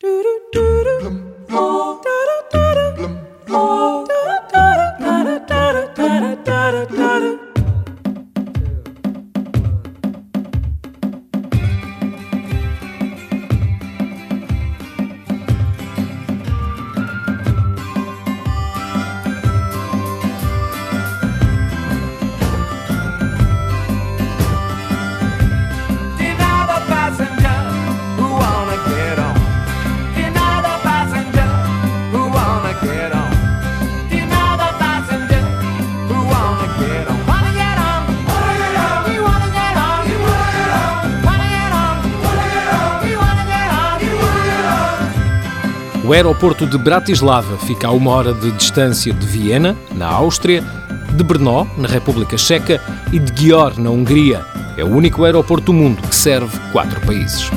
Do do do do. O aeroporto de Bratislava fica a uma hora de distância de Viena, na Áustria, de Brno, na República Checa, e de Győr, na Hungria. É o único aeroporto do mundo que serve quatro países.